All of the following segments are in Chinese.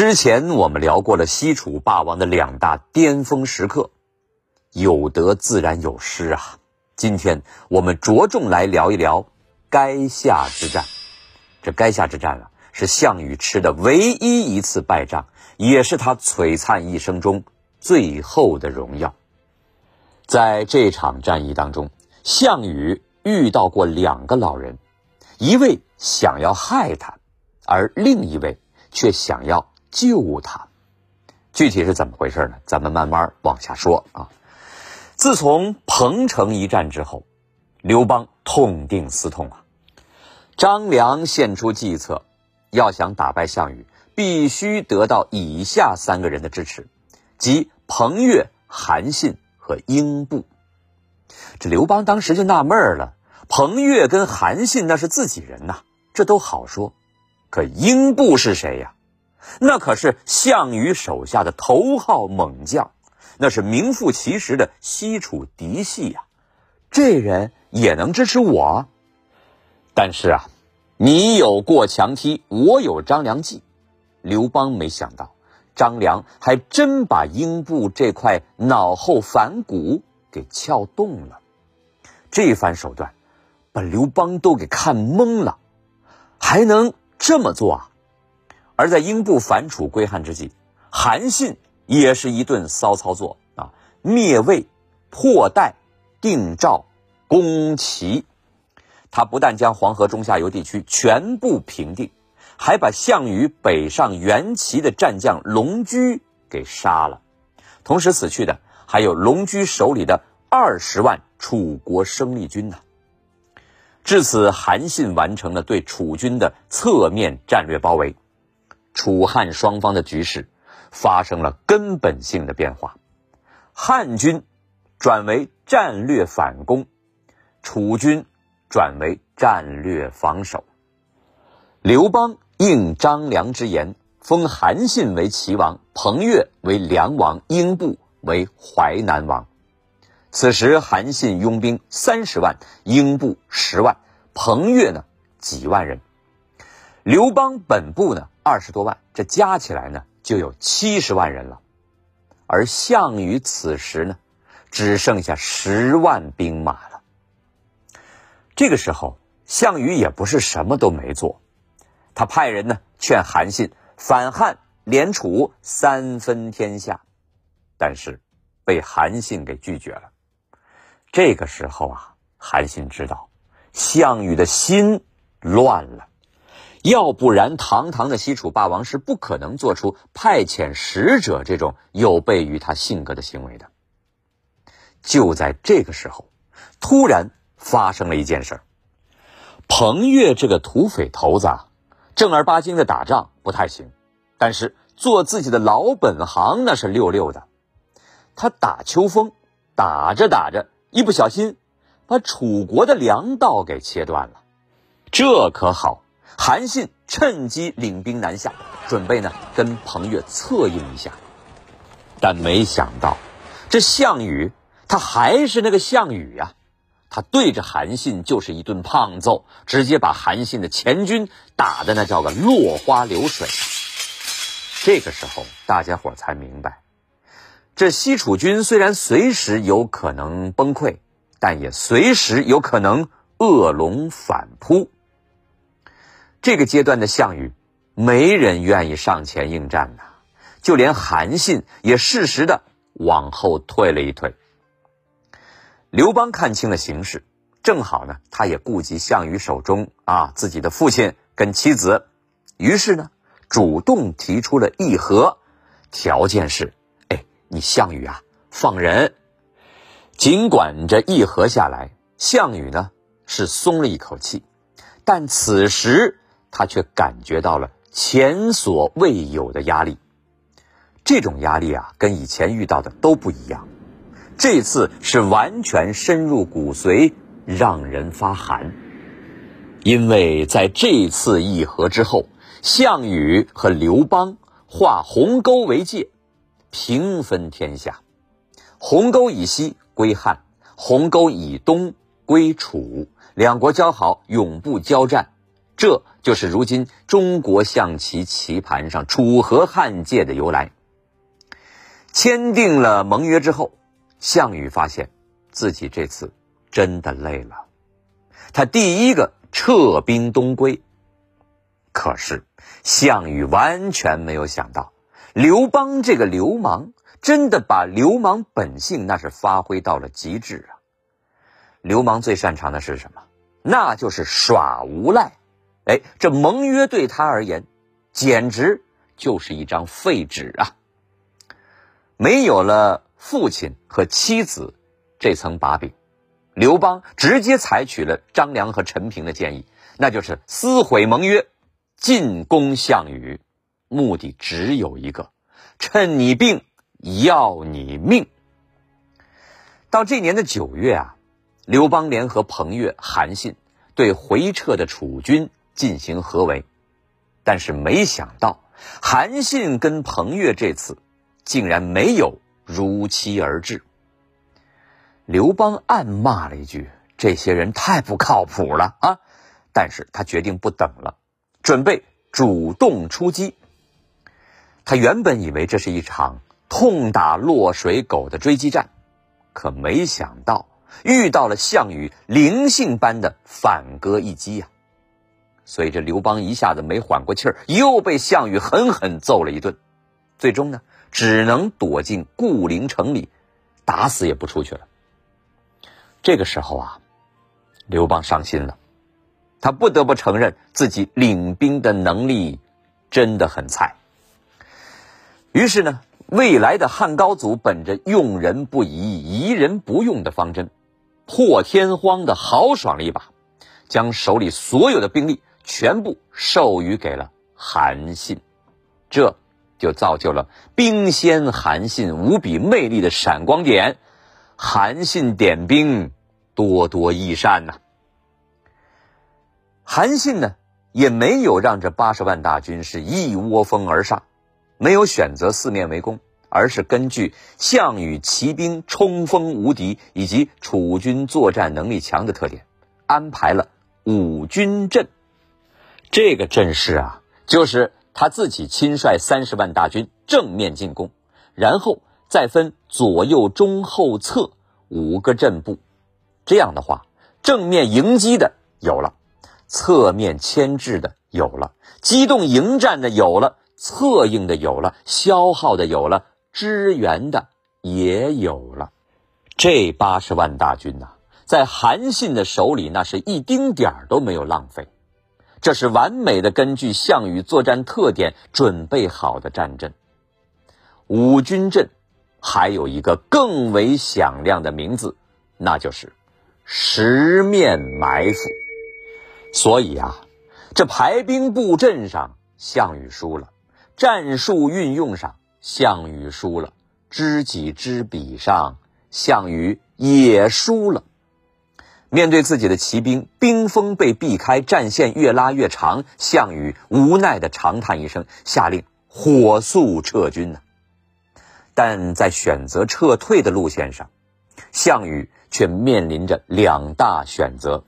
之前我们聊过了西楚霸王的两大巅峰时刻，有得自然有失啊。今天我们着重来聊一聊垓下之战。这垓下之战啊，是项羽吃的唯一一次败仗，也是他璀璨一生中最后的荣耀。在这场战役当中，项羽遇到过两个老人，一位想要害他，而另一位却想要。救他，具体是怎么回事呢？咱们慢慢往下说啊。自从彭城一战之后，刘邦痛定思痛啊，张良献出计策，要想打败项羽，必须得到以下三个人的支持，即彭越、韩信和英布。这刘邦当时就纳闷了：彭越跟韩信那是自己人呐，这都好说，可英布是谁呀？那可是项羽手下的头号猛将，那是名副其实的西楚嫡系呀！这人也能支持我？但是啊，你有过墙梯，我有张良计。刘邦没想到，张良还真把英布这块脑后反骨给撬动了。这番手段，把刘邦都给看懵了，还能这么做啊？而在英布反楚归汉之际，韩信也是一顿骚操作啊，灭魏、破代、定赵、攻齐。他不但将黄河中下游地区全部平定，还把项羽北上援齐的战将龙驹给杀了。同时死去的还有龙驹手里的二十万楚国生力军呢。至此，韩信完成了对楚军的侧面战略包围。楚汉双方的局势发生了根本性的变化，汉军转为战略反攻，楚军转为战略防守。刘邦应张良之言，封韩信为齐王，彭越为梁王，英布为淮南王。此时，韩信拥兵三十万，英布十万，彭越呢几万人。刘邦本部呢？二十多万，这加起来呢就有七十万人了，而项羽此时呢，只剩下十万兵马了。这个时候，项羽也不是什么都没做，他派人呢劝韩信反汉联楚，三分天下，但是被韩信给拒绝了。这个时候啊，韩信知道项羽的心乱了。要不然，堂堂的西楚霸王是不可能做出派遣使者这种有悖于他性格的行为的。就在这个时候，突然发生了一件事儿。彭越这个土匪头子啊，正儿八经的打仗不太行，但是做自己的老本行那是溜溜的。他打秋风，打着打着，一不小心把楚国的粮道给切断了。这可好。韩信趁机领兵南下，准备呢跟彭越策应一下，但没想到，这项羽他还是那个项羽呀，他对着韩信就是一顿胖揍，直接把韩信的前军打的那叫个落花流水。这个时候，大家伙才明白，这西楚军虽然随时有可能崩溃，但也随时有可能恶龙反扑。这个阶段的项羽，没人愿意上前应战呐，就连韩信也适时的往后退了一退。刘邦看清了形势，正好呢，他也顾及项羽手中啊自己的父亲跟妻子，于是呢，主动提出了议和，条件是，哎，你项羽啊放人。尽管这议和下来，项羽呢是松了一口气，但此时。他却感觉到了前所未有的压力，这种压力啊，跟以前遇到的都不一样，这次是完全深入骨髓，让人发寒。因为在这次议和之后，项羽和刘邦化鸿沟为界，平分天下，鸿沟以西归汉，鸿沟以东归楚，两国交好，永不交战。这就是如今中国象棋棋盘上楚河汉界的由来。签订了盟约之后，项羽发现自己这次真的累了，他第一个撤兵东归。可是项羽完全没有想到，刘邦这个流氓真的把流氓本性那是发挥到了极致啊！流氓最擅长的是什么？那就是耍无赖。哎，这盟约对他而言，简直就是一张废纸啊！没有了父亲和妻子这层把柄，刘邦直接采取了张良和陈平的建议，那就是撕毁盟约，进攻项羽，目的只有一个：趁你病要你命。到这年的九月啊，刘邦联合彭越、韩信，对回撤的楚军。进行合围，但是没想到韩信跟彭越这次竟然没有如期而至。刘邦暗骂了一句：“这些人太不靠谱了啊！”但是他决定不等了，准备主动出击。他原本以为这是一场痛打落水狗的追击战，可没想到遇到了项羽灵性般的反戈一击呀！所以这刘邦一下子没缓过气儿，又被项羽狠狠揍了一顿，最终呢，只能躲进固陵城里，打死也不出去了。这个时候啊，刘邦伤心了，他不得不承认自己领兵的能力真的很菜。于是呢，未来的汉高祖本着用人不疑、疑人不用的方针，破天荒的豪爽了一把，将手里所有的兵力。全部授予给了韩信，这就造就了兵仙韩信无比魅力的闪光点。韩信点兵，多多益善呐。韩信呢，也没有让这八十万大军是一窝蜂而上，没有选择四面围攻，而是根据项羽骑兵冲锋无敌以及楚军作战能力强的特点，安排了五军阵。这个阵势啊，就是他自己亲率三十万大军正面进攻，然后再分左右中后侧五个阵部。这样的话，正面迎击的有了，侧面牵制的有了，机动迎战的有了，策应的有了，消耗的有了，支援的也有了。这八十万大军呐，在韩信的手里，那是一丁点儿都没有浪费。这是完美的根据项羽作战特点准备好的战阵。五军阵还有一个更为响亮的名字，那就是十面埋伏。所以啊，这排兵布阵上项羽输了，战术运用上项羽输了，知己知彼上项羽也输了。面对自己的骑兵，兵锋被避开，战线越拉越长，项羽无奈的长叹一声，下令火速撤军呢。但在选择撤退的路线上，项羽却面临着两大选择：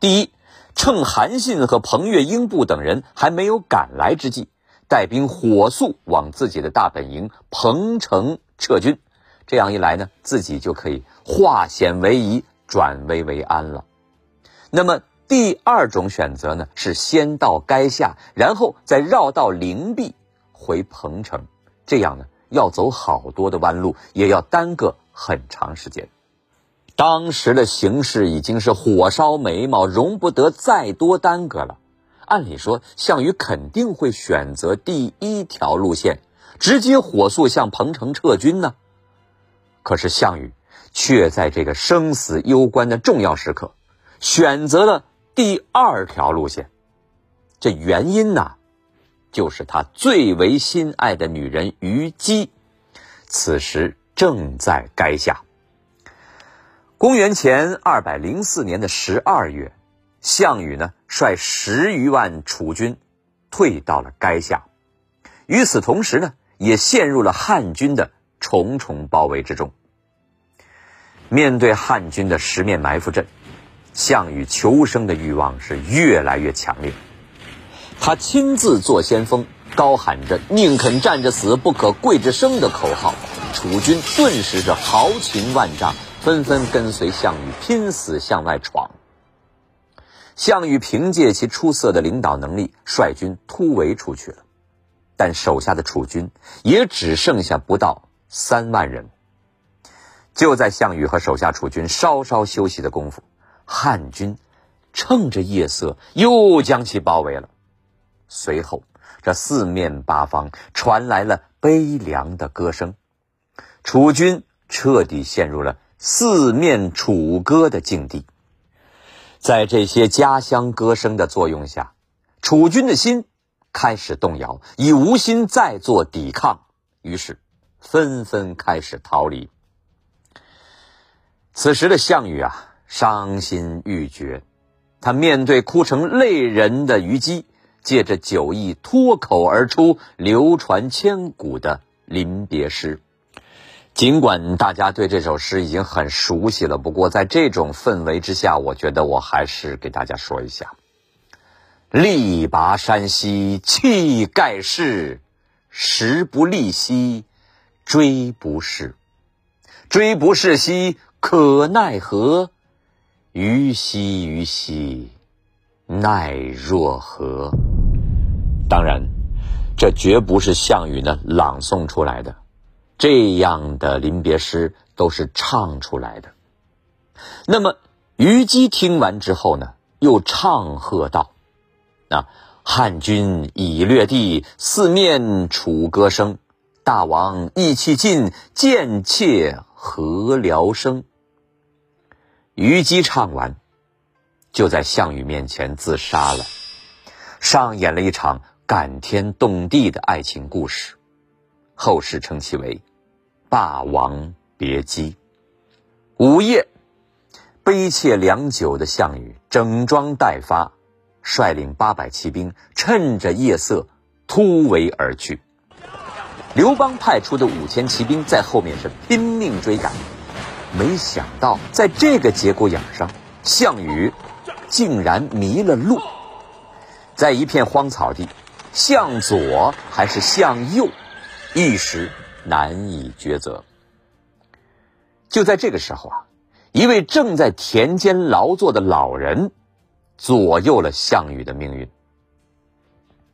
第一，趁韩信和彭越、英布等人还没有赶来之际，带兵火速往自己的大本营彭城撤军，这样一来呢，自己就可以化险为夷。转危为安了。那么第二种选择呢？是先到垓下，然后再绕道灵璧回彭城。这样呢，要走好多的弯路，也要耽搁很长时间。当时的形势已经是火烧眉毛，容不得再多耽搁了。按理说，项羽肯定会选择第一条路线，直接火速向彭城撤军呢。可是项羽。却在这个生死攸关的重要时刻，选择了第二条路线。这原因呢，就是他最为心爱的女人虞姬，此时正在垓下。公元前二百零四年的十二月，项羽呢率十余万楚军退到了垓下，与此同时呢，也陷入了汉军的重重包围之中。面对汉军的十面埋伏阵，项羽求生的欲望是越来越强烈。他亲自做先锋，高喊着“宁肯站着死，不可跪着生”的口号，楚军顿时是豪情万丈，纷纷跟随项羽拼死向外闯。项羽凭借其出色的领导能力，率军突围出去了，但手下的楚军也只剩下不到三万人。就在项羽和手下楚军稍稍休息的功夫，汉军趁着夜色又将其包围了。随后，这四面八方传来了悲凉的歌声，楚军彻底陷入了四面楚歌的境地。在这些家乡歌声的作用下，楚军的心开始动摇，已无心再做抵抗，于是纷纷开始逃离。此时的项羽啊，伤心欲绝，他面对哭成泪人的虞姬，借着酒意脱口而出流传千古的临别诗。尽管大家对这首诗已经很熟悉了，不过在这种氛围之下，我觉得我还是给大家说一下：力拔山兮气盖世，时不利兮骓不逝，骓不逝兮可奈何？虞兮虞兮奈若何？当然，这绝不是项羽呢朗诵出来的。这样的临别诗都是唱出来的。那么虞姬听完之后呢，又唱和道：“啊，汉军已略地，四面楚歌声。大王意气尽，贱妾何聊生？”虞姬唱完，就在项羽面前自杀了，上演了一场感天动地的爱情故事。后世称其为。霸王别姬。午夜，悲切良久的项羽整装待发，率领八百骑兵，趁着夜色突围而去。刘邦派出的五千骑兵在后面是拼命追赶，没想到在这个节骨眼上，项羽竟然迷了路，在一片荒草地，向左还是向右，一时。难以抉择。就在这个时候啊，一位正在田间劳作的老人左右了项羽的命运。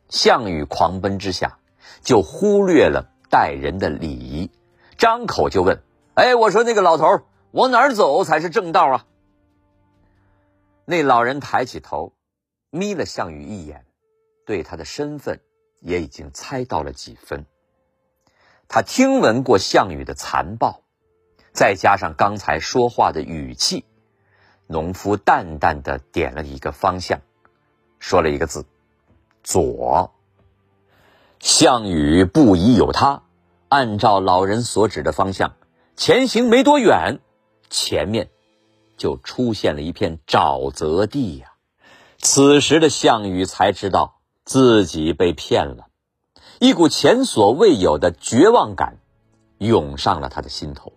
项羽狂奔之下，就忽略了待人的礼仪，张口就问：“哎，我说那个老头，往哪儿走才是正道啊？”那老人抬起头，眯了项羽一眼，对他的身份也已经猜到了几分。他听闻过项羽的残暴，再加上刚才说话的语气，农夫淡淡的点了一个方向，说了一个字：“左。”项羽不疑有他，按照老人所指的方向前行，没多远，前面就出现了一片沼泽地呀。此时的项羽才知道自己被骗了。一股前所未有的绝望感涌上了他的心头。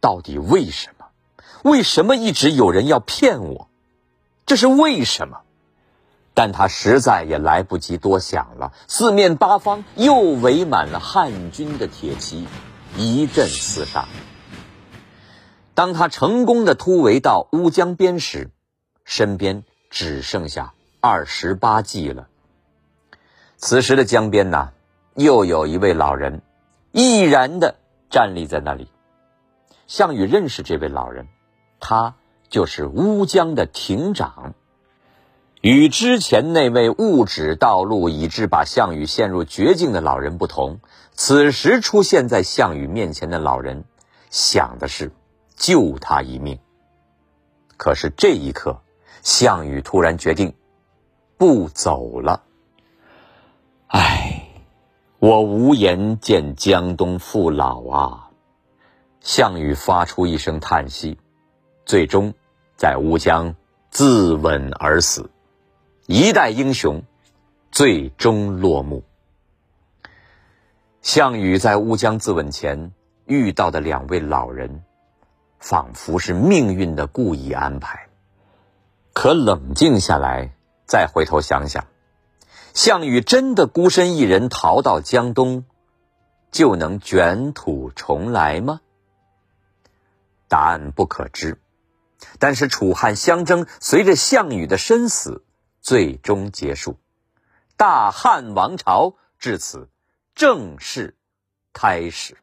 到底为什么？为什么一直有人要骗我？这是为什么？但他实在也来不及多想了。四面八方又围满了汉军的铁骑，一阵厮杀。当他成功的突围到乌江边时，身边只剩下二十八骑了。此时的江边呐，又有一位老人，毅然的站立在那里。项羽认识这位老人，他就是乌江的亭长。与之前那位误指道路以致把项羽陷入绝境的老人不同，此时出现在项羽面前的老人，想的是救他一命。可是这一刻，项羽突然决定不走了。唉，我无颜见江东父老啊！项羽发出一声叹息，最终在乌江自刎而死。一代英雄最终落幕。项羽在乌江自刎前遇到的两位老人，仿佛是命运的故意安排。可冷静下来，再回头想想。项羽真的孤身一人逃到江东，就能卷土重来吗？答案不可知。但是楚汉相争随着项羽的身死最终结束，大汉王朝至此正式开始。